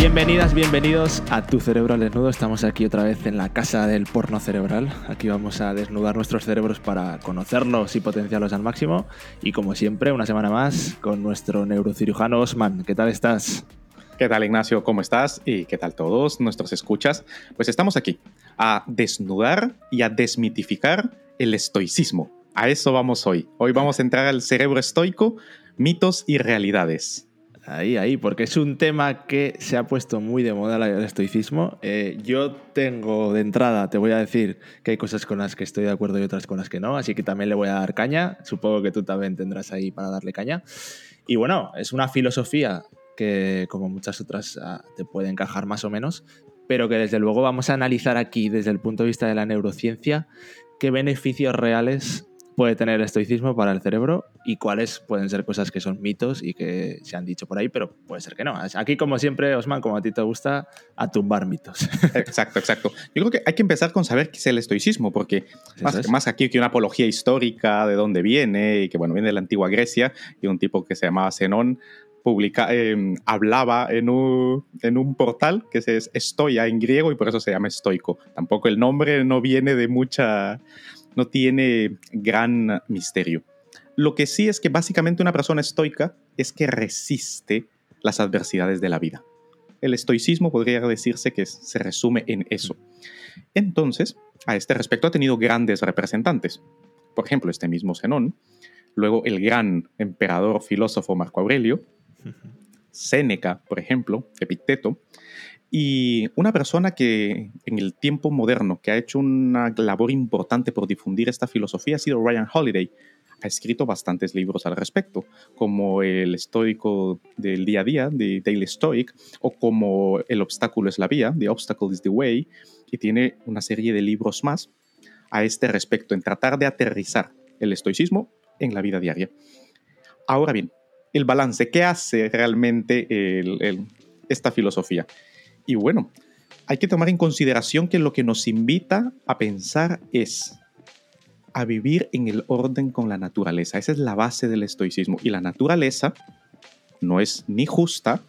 Bienvenidas, bienvenidos a Tu Cerebro Desnudo. Estamos aquí otra vez en la casa del porno cerebral. Aquí vamos a desnudar nuestros cerebros para conocerlos y potenciarlos al máximo. Y como siempre, una semana más con nuestro neurocirujano Osman. ¿Qué tal estás? ¿Qué tal Ignacio? ¿Cómo estás? ¿Y qué tal todos nuestros escuchas? Pues estamos aquí a desnudar y a desmitificar el estoicismo. A eso vamos hoy. Hoy vamos a entrar al cerebro estoico, mitos y realidades. Ahí, ahí, porque es un tema que se ha puesto muy de moda el estoicismo. Eh, yo tengo de entrada, te voy a decir que hay cosas con las que estoy de acuerdo y otras con las que no, así que también le voy a dar caña. Supongo que tú también tendrás ahí para darle caña. Y bueno, es una filosofía que, como muchas otras, ah, te puede encajar más o menos, pero que desde luego vamos a analizar aquí desde el punto de vista de la neurociencia qué beneficios reales puede tener estoicismo para el cerebro y cuáles pueden ser cosas que son mitos y que se han dicho por ahí, pero puede ser que no. Aquí, como siempre, Osman, como a ti te gusta, a tumbar mitos. Exacto, exacto. Yo creo que hay que empezar con saber qué es el estoicismo, porque más, más, aquí que una apología histórica de dónde viene, y que bueno, viene de la antigua Grecia, y un tipo que se llamaba Zenón, publica, em, hablaba en un, en un, portal que es estoia en griego y por eso se llama estoico. Tampoco el nombre no viene de mucha no tiene gran misterio. Lo que sí es que básicamente una persona estoica es que resiste las adversidades de la vida. El estoicismo podría decirse que se resume en eso. Entonces, a este respecto ha tenido grandes representantes. Por ejemplo, este mismo Zenón, luego el gran emperador filósofo Marco Aurelio, Séneca, por ejemplo, Epicteto, y una persona que en el tiempo moderno, que ha hecho una labor importante por difundir esta filosofía, ha sido Ryan Holiday. Ha escrito bastantes libros al respecto, como El estoico del día a día, de Daily Stoic, o como El obstáculo es la vía, The Obstacle is the Way, y tiene una serie de libros más a este respecto, en tratar de aterrizar el estoicismo en la vida diaria. Ahora bien, el balance, ¿qué hace realmente esta filosofía? Y bueno, hay que tomar en consideración que lo que nos invita a pensar es a vivir en el orden con la naturaleza. Esa es la base del estoicismo. Y la naturaleza no es ni justa,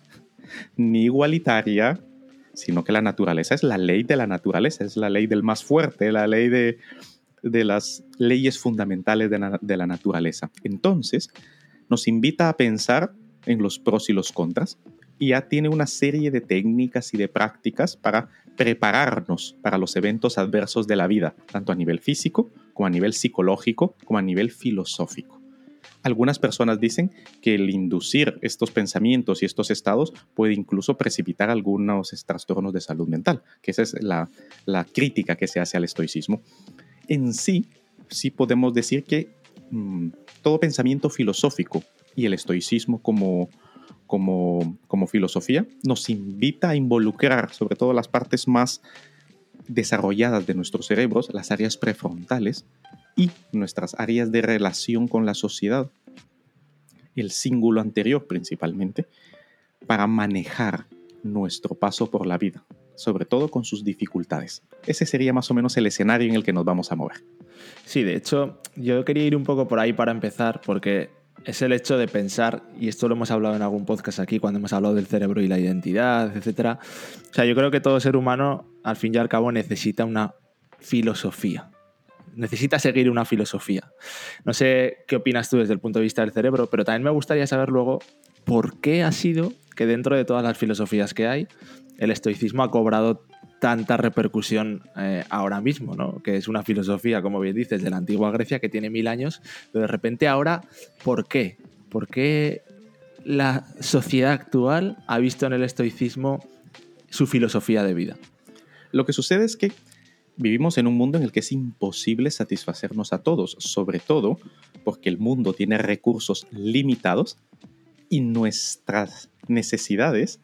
ni igualitaria, sino que la naturaleza es la ley de la naturaleza, es la ley del más fuerte, la ley de, las leyes fundamentales de la naturaleza. Entonces, nos invita a pensar en los pros y los contras, y ya tiene una serie de técnicas y de prácticas para prepararnos para los eventos adversos de la vida, tanto a nivel físico como a nivel psicológico, como a nivel filosófico. Algunas personas dicen que el inducir estos pensamientos y estos estados puede incluso precipitar algunos trastornos de salud mental, que esa es la, crítica que se hace al estoicismo. En sí, sí podemos decir que mm, todo pensamiento filosófico y el estoicismo como, como, filosofía, nos invita a involucrar sobre todo las partes más desarrolladas de nuestros cerebros, las áreas prefrontales y nuestras áreas de relación con la sociedad, el símbolo anterior principalmente, para manejar nuestro paso por la vida, sobre todo con sus dificultades. Ese sería más o menos el escenario en el que nos vamos a mover. Sí, de hecho, yo quería ir un poco por ahí para empezar, porque es el hecho de pensar, y esto lo hemos hablado en algún podcast aquí cuando hemos hablado del cerebro y la identidad, etc. O sea, yo creo que todo ser humano, al fin y al cabo, necesita una filosofía. Necesita seguir una filosofía. No sé qué opinas tú desde el punto de vista del cerebro, pero también me gustaría saber luego por qué ha sido que dentro de todas las filosofías que hay, el estoicismo ha cobrado tanta repercusión eh, ahora mismo, ¿no? Que es una filosofía, como bien dices, de la antigua Grecia que tiene mil años, pero de repente ahora, ¿por qué? ¿Por qué la sociedad actual ha visto en el estoicismo su filosofía de vida? Lo que sucede es que vivimos en un mundo en el que es imposible satisfacernos a todos, sobre todo porque el mundo tiene recursos limitados y nuestras necesidades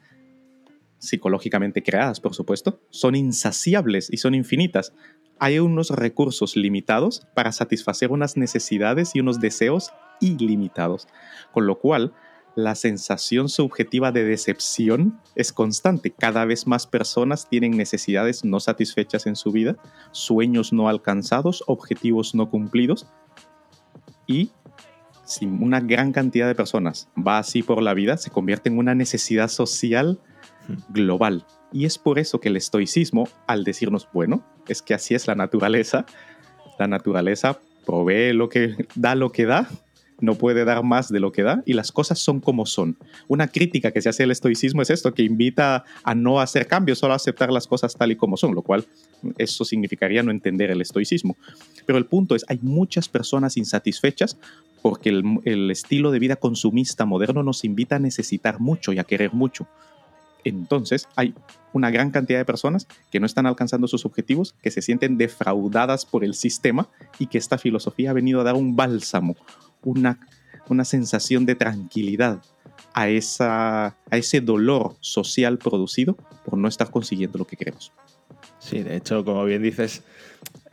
psicológicamente creadas, por supuesto, son insaciables y son infinitas. Hay unos recursos limitados para satisfacer unas necesidades y unos deseos ilimitados. Con lo cual, la sensación subjetiva de decepción es constante. Cada vez más personas tienen necesidades no satisfechas en su vida, sueños no alcanzados, objetivos no cumplidos. Y si una gran cantidad de personas va así por la vida, se convierte en una necesidad social global. Y es por eso que el estoicismo, al decirnos, bueno, es que así es la naturaleza, la naturaleza provee lo que da lo que da no puede dar más de lo que da y las cosas son como son. Una crítica que se hace al estoicismo es esto, que invita a no hacer cambios, solo a aceptar las cosas tal y como son, lo cual eso significaría no entender el estoicismo. Pero el punto es, hay muchas personas insatisfechas porque el estilo de vida consumista moderno nos invita a necesitar mucho y a querer mucho. Entonces, hay una gran cantidad de personas que no están alcanzando sus objetivos, que se sienten defraudadas por el sistema y que esta filosofía ha venido a dar un bálsamo, una, una sensación de tranquilidad a, esa, a ese dolor social producido por no estar consiguiendo lo que queremos. Sí, de hecho, como bien dices,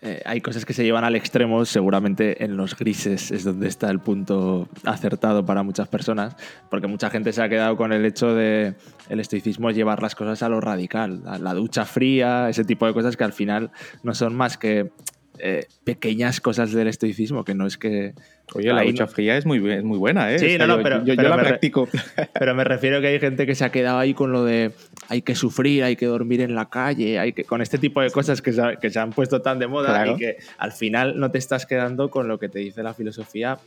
eh, hay cosas que se llevan al extremo, seguramente en los grises es donde está el punto acertado para muchas personas, porque mucha gente se ha quedado con el hecho de el estoicismo llevar las cosas a lo radical, a la ducha fría, ese tipo de cosas que al final no son más que eh, pequeñas cosas del estoicismo, que no es que... Oye, la ducha fría es muy, muy buena, ¿eh? Sí, no, no, pero, yo, la practico. Pero me refiero que hay gente que se ha quedado ahí con lo de hay que sufrir, hay que dormir en la calle, hay que con este tipo de cosas que se, que se han puesto tan de moda y que al final no te estás quedando con lo que te dice la filosofía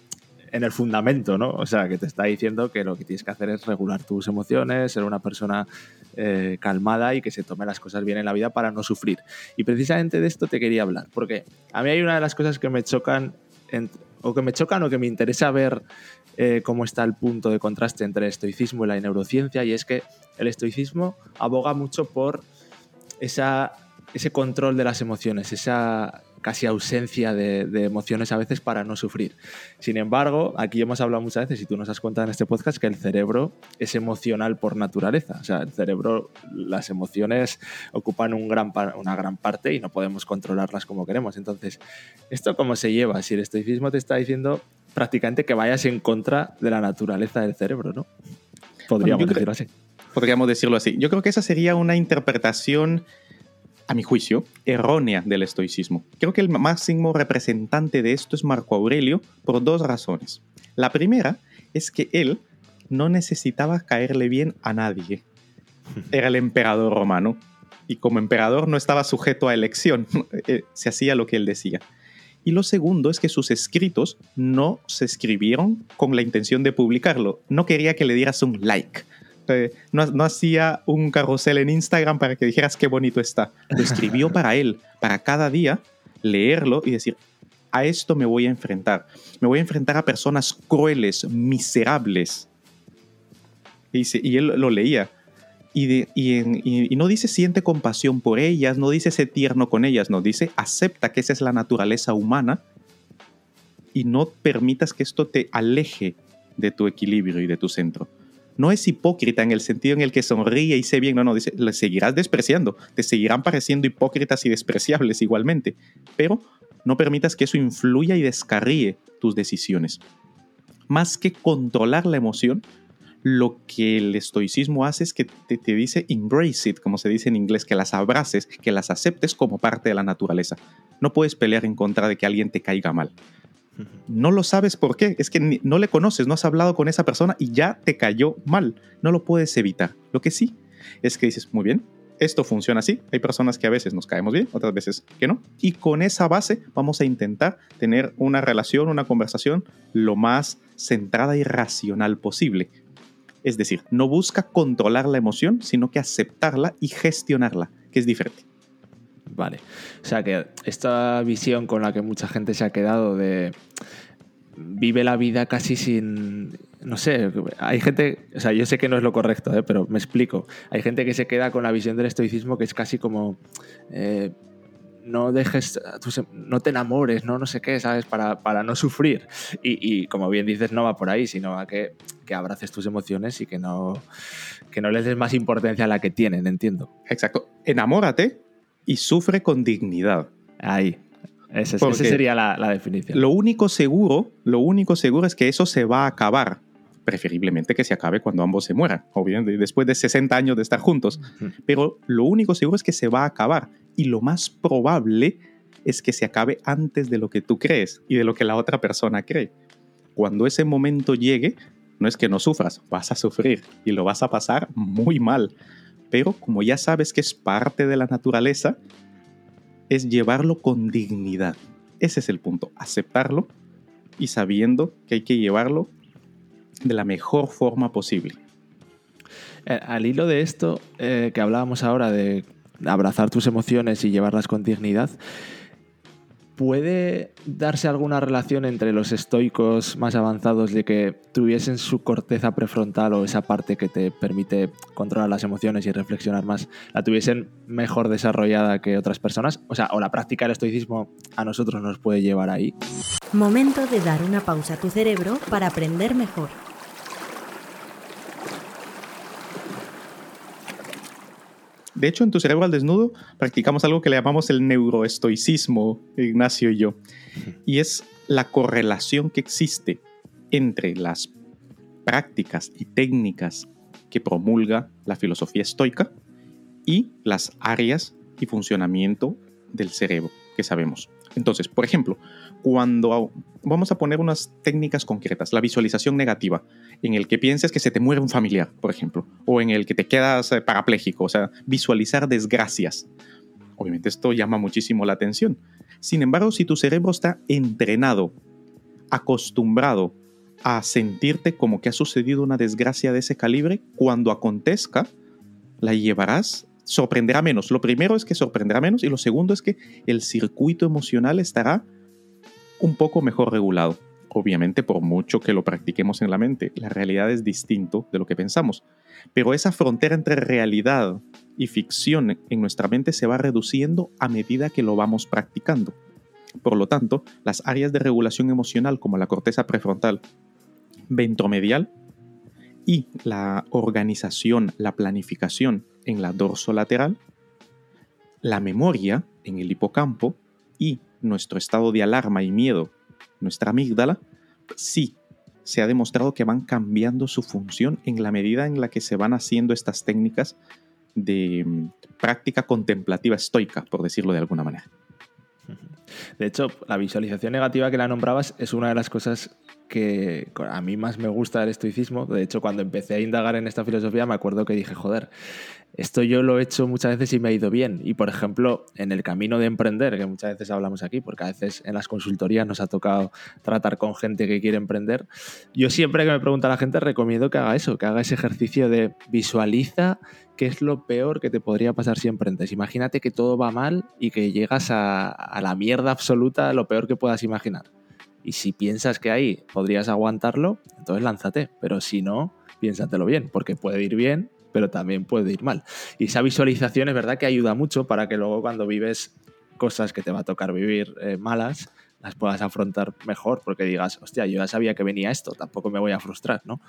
en el fundamento, ¿no? O sea, que te está diciendo que lo que tienes que hacer es regular tus emociones, ser una persona eh, calmada y que se tome las cosas bien en la vida para no sufrir. Y precisamente de esto te quería hablar, porque a mí hay una de las cosas que me chocan, o que me chocan o que me interesa ver eh, cómo está el punto de contraste entre el estoicismo y la neurociencia, y es que el estoicismo aboga mucho por esa, ese control de las emociones, esa casi ausencia de, emociones a veces para no sufrir. Sin embargo, aquí hemos hablado muchas veces, y tú nos has contado en este podcast, que el cerebro es emocional por naturaleza. O sea, el cerebro, las emociones ocupan un gran, una gran parte y no podemos controlarlas como queremos. Entonces, ¿esto cómo se lleva? Si el estoicismo te está diciendo prácticamente que vayas en contra de la naturaleza del cerebro, ¿no? Podríamos decirlo así. Podríamos decirlo así. Yo creo que esa sería una interpretación a mi juicio, errónea del estoicismo. Creo que el máximo representante de esto es Marco Aurelio por dos razones. La primera es que él no necesitaba caerle bien a nadie. Era el emperador romano y como emperador no estaba sujeto a elección, eh, se hacía lo que él decía. Y lo segundo es que sus escritos no se escribieron con la intención de publicarlo. No quería que le dieras un like no, hacía un carrusel en Instagram para que dijeras qué bonito está. Lo escribió para él, para cada día leerlo y decir, a esto me voy a enfrentar. Me voy a enfrentar a personas crueles, miserables. Y, él lo leía. Y, y, no dice siente compasión por ellas, no dice sé tierno con ellas, no dice acepta que esa es la naturaleza humana y no permitas que esto te aleje de tu equilibrio y de tu centro no es hipócrita en el sentido en el que sonríe y sé bien, no, no, dice, le seguirás despreciando, te seguirán pareciendo hipócritas y despreciables igualmente, pero no permitas que eso influya y descarríe tus decisiones. Más que controlar la emoción, lo que el estoicismo hace es que te, te, dice embrace it, como se dice en inglés, que las abraces, que las aceptes como parte de la naturaleza. No puedes pelear en contra de que alguien te caiga mal. No lo sabes por qué, es que no le conoces, no has hablado con esa persona y ya te cayó mal, no lo puedes evitar. Lo que sí es que dices, muy bien, esto funciona así, hay personas que a veces nos caemos bien, otras veces que no, y con esa base vamos a intentar tener una relación, una conversación lo más centrada y racional posible. Es decir, no busca controlar la emoción, sino que aceptarla y gestionarla, que es diferente. Vale. O sea que esta visión con la que mucha gente se ha quedado de vive la vida casi sin. No sé, hay gente. O sea, yo sé que no es lo correcto, ¿eh? pero me explico. Hay gente que se queda con la visión del estoicismo que es casi como. Eh, no dejes, no te enamores, no, no sé qué, ¿sabes? Para, para no sufrir. Y, como bien dices, no va por ahí, sino va que, que abraces tus emociones y que no, que no les des más importancia a la que tienen, entiendo. Exacto. Enamórate, y sufre con dignidad. Ahí. Esa, sería la, definición. Lo único seguro, lo único seguro es que eso se va a acabar. preferiblemente que se acabe cuando ambos se mueran, o bien después de 60 años de estar juntos. Pero lo único seguro es que se va a acabar y lo más probable es que se acabe antes de lo que tú crees y de lo que la otra persona cree. Cuando ese momento llegue, no es que no sufras, vas a sufrir y lo vas a pasar muy mal. Pero como ya sabes que es parte de la naturaleza, es llevarlo con dignidad. Ese es el punto, aceptarlo y sabiendo que hay que llevarlo de la mejor forma posible. Eh, al hilo de esto eh, que hablábamos ahora de abrazar tus emociones y llevarlas con dignidad, ¿Puede darse alguna relación entre los estoicos más avanzados de que tuviesen su corteza prefrontal o esa parte que te permite controlar las emociones y reflexionar más, la tuviesen mejor desarrollada que otras personas? O sea, o la práctica del estoicismo a nosotros nos puede llevar ahí. Momento de dar una pausa a tu cerebro para aprender mejor. De hecho, en tu cerebro al desnudo practicamos algo que le llamamos el neuroestoicismo, Ignacio y yo. Y es la correlación que existe entre las prácticas y técnicas que promulga la filosofía estoica y las áreas y funcionamiento del cerebro que sabemos. Entonces, por ejemplo, cuando vamos a poner unas técnicas concretas, la visualización negativa, en el que pienses que se te muere un familiar, por ejemplo, o en el que te quedas eh, parapléjico, o sea, visualizar desgracias. Obviamente esto llama muchísimo la atención. Sin embargo, si tu cerebro está entrenado, acostumbrado a sentirte como que ha sucedido una desgracia de ese calibre, cuando acontezca, la llevarás, sorprenderá menos. Lo primero es que sorprenderá menos y lo segundo es que el circuito emocional estará un poco mejor regulado. Obviamente, por mucho que lo practiquemos en la mente, la realidad es distinto de lo que pensamos. Pero esa frontera entre realidad y ficción en nuestra mente se va reduciendo a medida que lo vamos practicando. Por lo tanto, las áreas de regulación emocional como la corteza prefrontal, ventromedial y la organización, la planificación en la dorsolateral, la memoria en el hipocampo y nuestro estado de alarma y miedo, nuestra amígdala, sí se ha demostrado que van cambiando su función en la medida en la que se van haciendo estas técnicas de mm, práctica contemplativa estoica, por decirlo de alguna manera. De hecho, la visualización negativa que la nombrabas es una de las cosas que a mí más me gusta del estoicismo. De hecho, cuando empecé a indagar en esta filosofía, me acuerdo que dije, joder, esto yo lo he hecho muchas veces y me ha ido bien. Y por ejemplo, en el camino de emprender, que muchas veces hablamos aquí, porque a veces en las consultorías nos ha tocado tratar con gente que quiere emprender, yo siempre que me pregunta la gente recomiendo que haga eso, que haga ese ejercicio de visualiza qué es lo peor que te podría pasar si emprendes. Imagínate que todo va mal y que llegas a, a la mierda absoluta, lo peor que puedas imaginar y si piensas que ahí podrías aguantarlo, entonces lánzate. Pero si no, piénsatelo bien, porque puede ir bien, pero también puede ir mal. Y esa visualización es verdad que ayuda mucho para que luego cuando vives cosas que te va a tocar vivir eh, malas, las puedas afrontar mejor, porque digas, hostia, yo ya sabía que venía esto, tampoco me voy a frustrar, ¿no?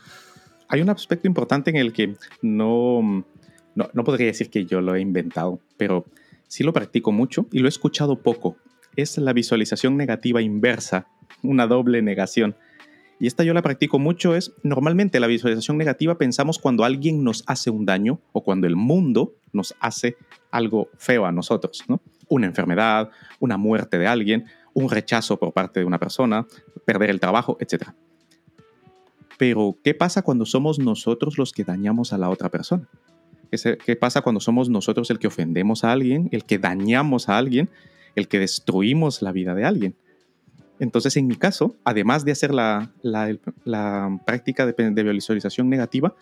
Hay un aspecto importante en el que no, no, no podría decir que yo lo he inventado, pero sí lo practico mucho y lo he escuchado poco. Es la visualización negativa inversa una doble negación. Y esta yo la practico mucho, es normalmente la visualización negativa pensamos cuando alguien nos hace un daño o cuando el mundo nos hace algo feo a nosotros, ¿no? Una enfermedad, una muerte de alguien, un rechazo por parte de una persona, perder el trabajo, etc. Pero, ¿qué pasa cuando somos nosotros los que dañamos a la otra persona? ¿Qué pasa cuando somos nosotros el que ofendemos a alguien, el que dañamos a alguien, el que destruimos la vida de alguien? Entonces, en mi caso, además de hacer la, práctica de, visualización negativa,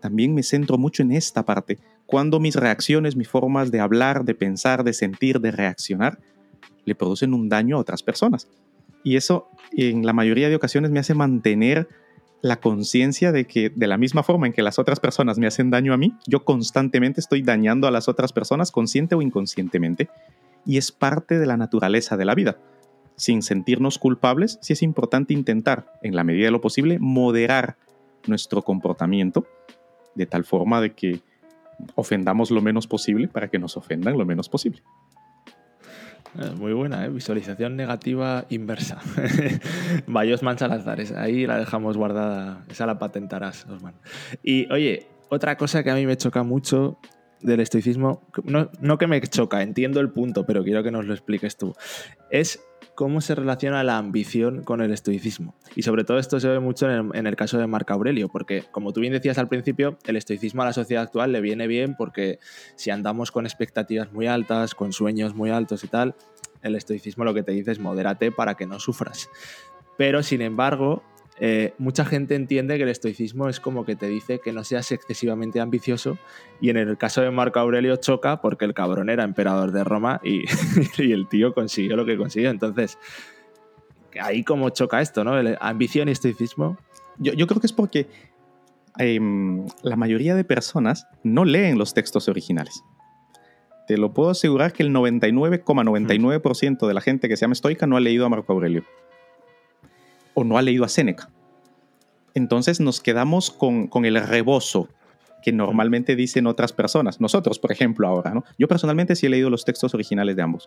también me centro mucho en esta parte, cuando mis reacciones, mis formas de hablar, de pensar, de sentir, de reaccionar, le producen un daño a otras personas. Y eso, en la mayoría de ocasiones, me hace mantener la conciencia de que de la misma forma en que las otras personas me hacen daño a mí, yo constantemente estoy dañando a las otras personas, consciente o inconscientemente. Y es parte de la naturaleza de la vida sin sentirnos culpables, sí es importante intentar, en la medida de lo posible, moderar nuestro comportamiento de tal forma de que ofendamos lo menos posible para que nos ofendan lo menos posible. Eh, muy buena, ¿eh? visualización negativa inversa. Bayos Manchalazares, ahí la dejamos guardada, esa la patentarás, Osman. Y oye, otra cosa que a mí me choca mucho del estoicismo, no, que me choca, entiendo el punto, pero quiero que nos lo expliques tú, es cómo se relaciona la ambición con el estoicismo. Y sobre todo esto se ve mucho en el, caso de Marco Aurelio, porque como tú bien decías al principio, el estoicismo a la sociedad actual le viene bien porque si andamos con expectativas muy altas, con sueños muy altos y tal, el estoicismo lo que te dice es modérate para que no sufras. Pero sin embargo, eh, mucha gente entiende que el estoicismo es como que te dice que no seas excesivamente ambicioso y en el caso de Marco Aurelio choca porque el cabrón era emperador de Roma y, el tío consiguió lo que consiguió. Entonces, ahí como choca esto, ¿no? ambición y estoicismo. Yo, creo que es porque em, la mayoría de personas no leen los textos originales. Te lo puedo asegurar que el 99,99% de la gente que se llama estoica no ha leído a Marco Aurelio o no ha leído a Séneca. Entonces nos quedamos con, el rebozo que normalmente dicen otras personas. Nosotros, por ejemplo, ahora, ¿no? Yo personalmente sí he leído los textos originales de ambos.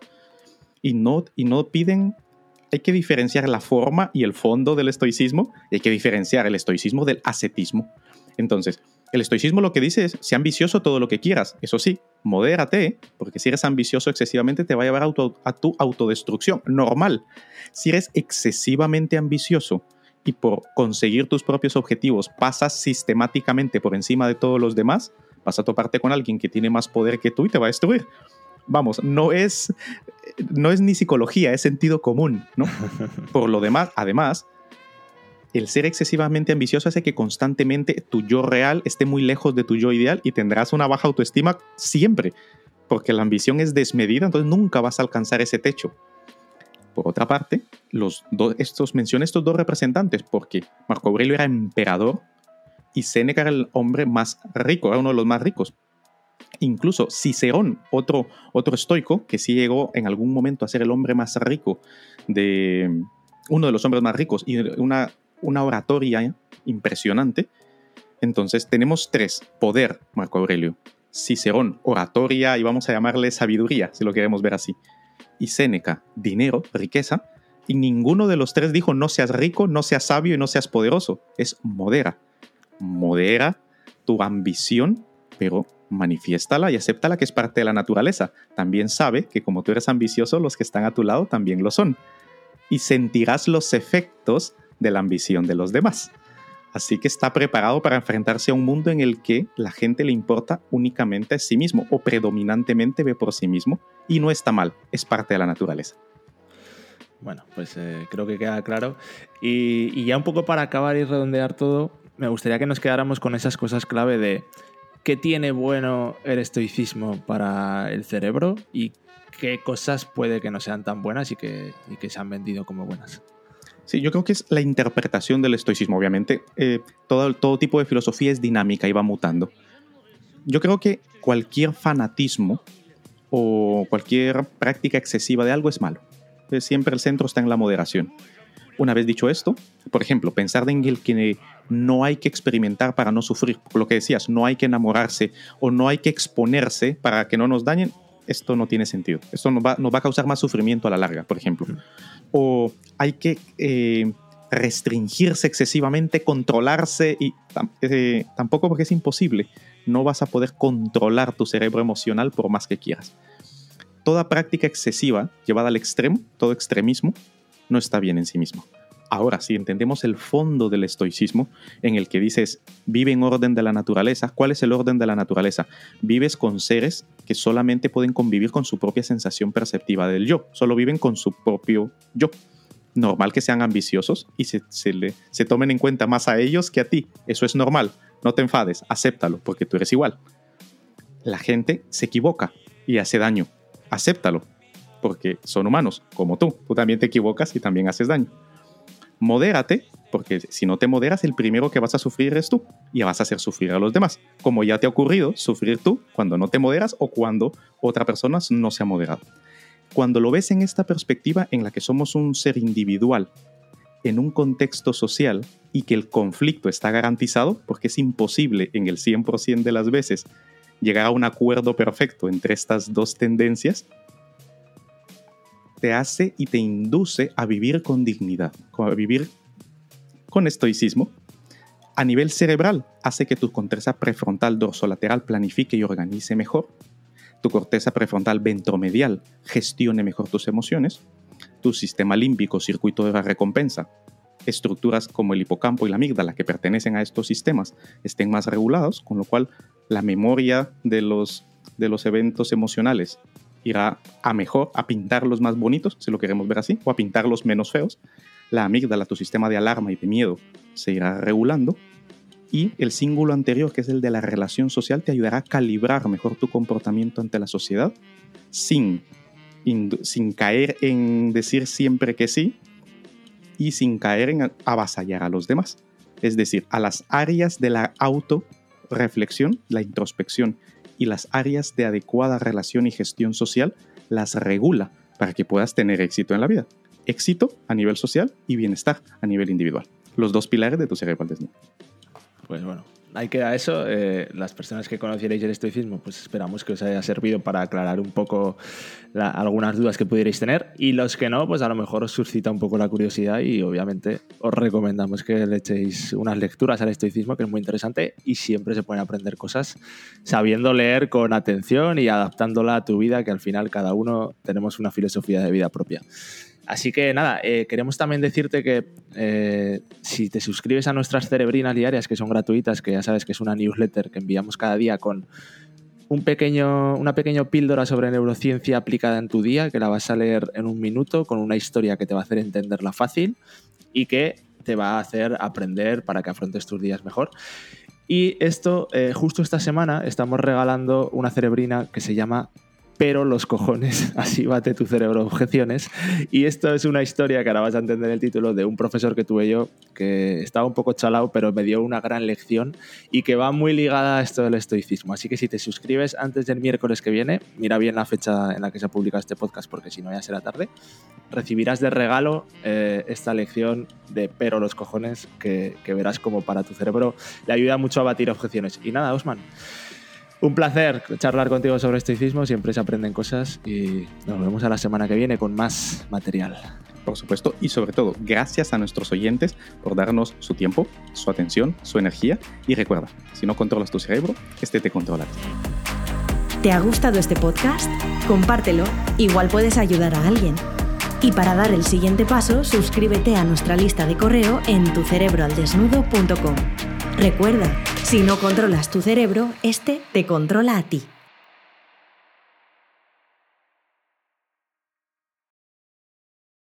Y no, y no piden, hay que diferenciar la forma y el fondo del estoicismo, hay que diferenciar el estoicismo del ascetismo. Entonces, el estoicismo lo que dice es, sea ambicioso todo lo que quieras. Eso sí, modérate, porque si eres ambicioso excesivamente te va a llevar a tu autodestrucción. Normal. Si eres excesivamente ambicioso y por conseguir tus propios objetivos pasas sistemáticamente por encima de todos los demás, vas a toparte con alguien que tiene más poder que tú y te va a destruir. Vamos, no es, no es ni psicología, es sentido común, ¿no? Por lo demás, además, el ser excesivamente ambicioso hace que constantemente tu yo real esté muy lejos de tu yo ideal y tendrás una baja autoestima siempre, porque la ambición es desmedida, entonces nunca vas a alcanzar ese techo. Por otra parte, los estos, mencioné estos dos representantes porque Marco Aurelio era emperador y Séneca era el hombre más rico, era uno de los más ricos. Incluso Cicerón, otro, otro estoico, que sí llegó en algún momento a ser el hombre más rico de uno de los hombres más ricos y una una oratoria impresionante. Entonces tenemos tres, poder, Marco Aurelio, Cicerón, oratoria y vamos a llamarle sabiduría, si lo queremos ver así, y Séneca, dinero, riqueza, y ninguno de los tres dijo no seas rico, no seas sabio y no seas poderoso, es modera. Modera tu ambición, pero manifiéstala y acéptala que es parte de la naturaleza. También sabe que como tú eres ambicioso, los que están a tu lado también lo son. Y sentirás los efectos de la ambición de los demás. Así que está preparado para enfrentarse a un mundo en el que la gente le importa únicamente a sí mismo o predominantemente ve por sí mismo y no está mal, es parte de la naturaleza. Bueno, pues eh, creo que queda claro. Y, ya un poco para acabar y redondear todo, me gustaría que nos quedáramos con esas cosas clave de qué tiene bueno el estoicismo para el cerebro y qué cosas puede que no sean tan buenas y que, y que se han vendido como buenas. Sí, yo creo que es la interpretación del estoicismo. Obviamente, eh, todo, todo tipo de filosofía es dinámica y va mutando. Yo creo que cualquier fanatismo o cualquier práctica excesiva de algo es malo. Siempre el centro está en la moderación. Una vez dicho esto, por ejemplo, pensar en el que no hay que experimentar para no sufrir, lo que decías, no hay que enamorarse o no hay que exponerse para que no nos dañen, esto no tiene sentido. Esto nos va, nos va a causar más sufrimiento a la larga, por ejemplo o hay que eh, restringirse excesivamente, controlarse y eh, tampoco porque es imposible. No vas a poder controlar tu cerebro emocional por más que quieras. Toda práctica excesiva llevada al extremo, todo extremismo, no está bien en sí mismo. Ahora, si entendemos el fondo del estoicismo, en el que dices, vive en orden de la naturaleza, ¿cuál es el orden de la naturaleza? Vives con seres que solamente pueden convivir con su propia sensación perceptiva del yo, solo viven con su propio yo. Normal que sean ambiciosos y se, se tomen en cuenta más a ellos que a ti. Eso es normal. No te enfades, acéptalo, porque tú eres igual. La gente se equivoca y hace daño. Acéptalo, porque son humanos, como tú. Tú también te equivocas y también haces daño modérate, porque si no te moderas, el primero que vas a sufrir eres tú y vas a hacer sufrir a los demás. Como ya te ha ocurrido sufrir tú cuando no te moderas o cuando otra persona no se ha moderado. Cuando lo ves en esta perspectiva en la que somos un ser individual en un contexto social y que el conflicto está garantizado, porque es imposible en el 100% de las veces llegar a un acuerdo perfecto entre estas dos tendencias, te hace y te induce a vivir con dignidad, a vivir con estoicismo. A nivel cerebral, hace que tu corteza prefrontal dorsolateral planifique y organice mejor. Tu corteza prefrontal ventromedial gestione mejor tus emociones. Tu sistema límbico, circuito de la recompensa, estructuras como el hipocampo y la amígdala que pertenecen a estos sistemas estén más regulados, con lo cual la memoria de los, de los eventos emocionales irá a mejor, a pintarlos más bonitos, si lo queremos ver así, o a pintarlos menos feos. La amígdala, tu sistema de alarma y de miedo, se irá regulando. Y el símbolo anterior, que es el de la relación social, te ayudará a calibrar mejor tu comportamiento ante la sociedad sin, sin caer en decir siempre que sí y sin caer en avasallar a los demás. Es decir, a las áreas de la autorreflexión, la introspección y las áreas de adecuada relación y gestión social las regula para que puedas tener éxito en la vida. Éxito a nivel social y bienestar a nivel individual. Los dos pilares de tu cerebro desnudo. Pues bueno, ahí queda eso. Eh, las personas que conocierais el estoicismo, pues esperamos que os haya servido para aclarar un poco algunas dudas que pudierais tener. Y los que no, pues a lo mejor os suscita un poco la curiosidad y obviamente os recomendamos que le echéis unas lecturas al estoicismo, que es muy interesante y siempre se pueden aprender cosas sabiendo leer con atención y adaptándola a tu vida, que al final cada uno tenemos una filosofía de vida propia. Así que nada, eh, queremos también decirte que eh, si te suscribes a nuestras cerebrinas diarias, que son gratuitas, que ya sabes que es una newsletter que enviamos cada día con un pequeño, una pequeña píldora sobre neurociencia aplicada en tu día, que la vas a leer en un minuto con una historia que te va a hacer entenderla fácil y que te va a hacer aprender para que afrontes tus días mejor. Y esto, eh, justo esta semana, estamos regalando una cerebrina que se llama pero los cojones, así bate tu cerebro objeciones. Y esto es una historia que ahora vas a entender el título de un profesor que tuve yo que estaba un poco chalado, pero me dio una gran lección y que va muy ligada a esto del estoicismo. Así que si te suscribes antes del miércoles que viene, mira bien la fecha en la que se publica este podcast porque si no ya será tarde, recibirás de regalo eh, esta lección de pero los cojones que, que verás como para tu cerebro le ayuda mucho a batir objeciones. Y nada, Osman. Un placer charlar contigo sobre estoicismo, siempre se aprenden cosas y nos vemos a la semana que viene con más material. Por supuesto, y sobre todo, gracias a nuestros oyentes por darnos su tiempo, su atención, su energía y recuerda, si no controlas tu cerebro, este te controla. ¿Te ha gustado este podcast? Compártelo, igual puedes ayudar a alguien. Y para dar el siguiente paso, suscríbete a nuestra lista de correo en tucerebroaldesnudo.com. Recuerda, si no controlas tu cerebro, este te controla a ti.